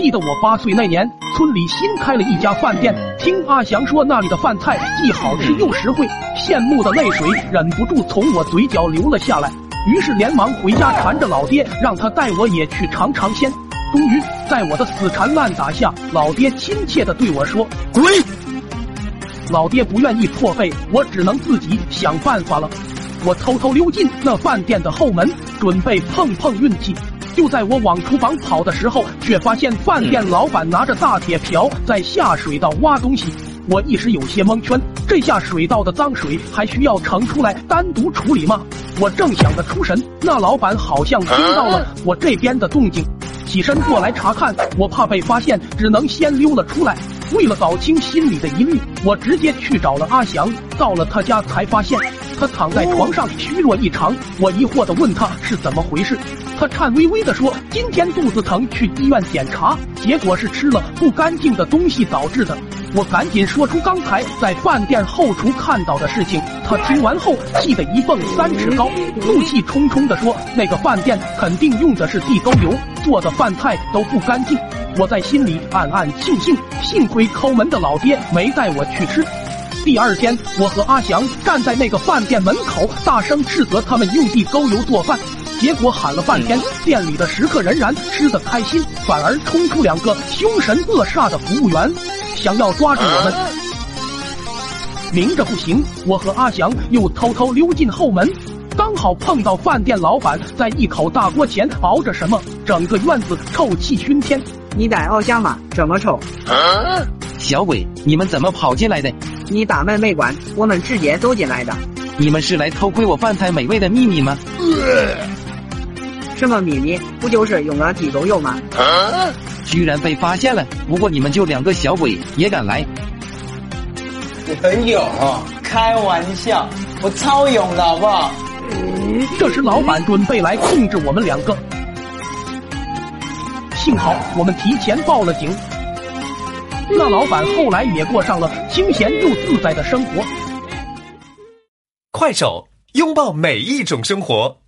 记得我八岁那年，村里新开了一家饭店，听阿祥说那里的饭菜既好吃又实惠，羡慕的泪水忍不住从我嘴角流了下来。于是连忙回家缠着老爹，让他带我也去尝尝鲜。终于在我的死缠烂打下，老爹亲切的对我说：“滚！”老爹不愿意破费，我只能自己想办法了。我偷偷溜进那饭店的后门，准备碰碰运气。就在我往厨房跑的时候，却发现饭店老板拿着大铁瓢在下水道挖东西。我一时有些蒙圈，这下水道的脏水还需要盛出来单独处理吗？我正想得出神，那老板好像听到了我这边的动静，起身过来查看。我怕被发现，只能先溜了出来。为了搞清心里的疑虑，我直接去找了阿翔。到了他家，才发现他躺在床上，虚弱异常。我疑惑的问他是怎么回事。他颤巍巍地说：“今天肚子疼，去医院检查，结果是吃了不干净的东西导致的。”我赶紧说出刚才在饭店后厨看到的事情。他听完后气得一蹦三尺高，怒气冲冲地说：“那个饭店肯定用的是地沟油，做的饭菜都不干净。”我在心里暗暗庆幸，幸亏抠门的老爹没带我去吃。第二天，我和阿祥站在那个饭店门口，大声斥责他们用地沟油做饭。结果喊了半天，店里的食客仍然吃得开心，反而冲出两个凶神恶煞的服务员，想要抓住我们。明着不行，我和阿祥又偷偷溜进后门，刚好碰到饭店老板在一口大锅前熬着什么，整个院子臭气熏天。你在熬香吗？这么臭！小鬼，你们怎么跑进来的？你打门没关，我们直接走进来的。你们是来偷窥我饭菜美味的秘密吗？什么秘密？不就是用了地沟油吗？居然被发现了！不过你们就两个小鬼也敢来？你很勇啊！开玩笑，我超勇的好不好？这时老板准备来控制我们两个，幸好我们提前报了警。那老板后来也过上了清闲又自在的生活。快手，拥抱每一种生活。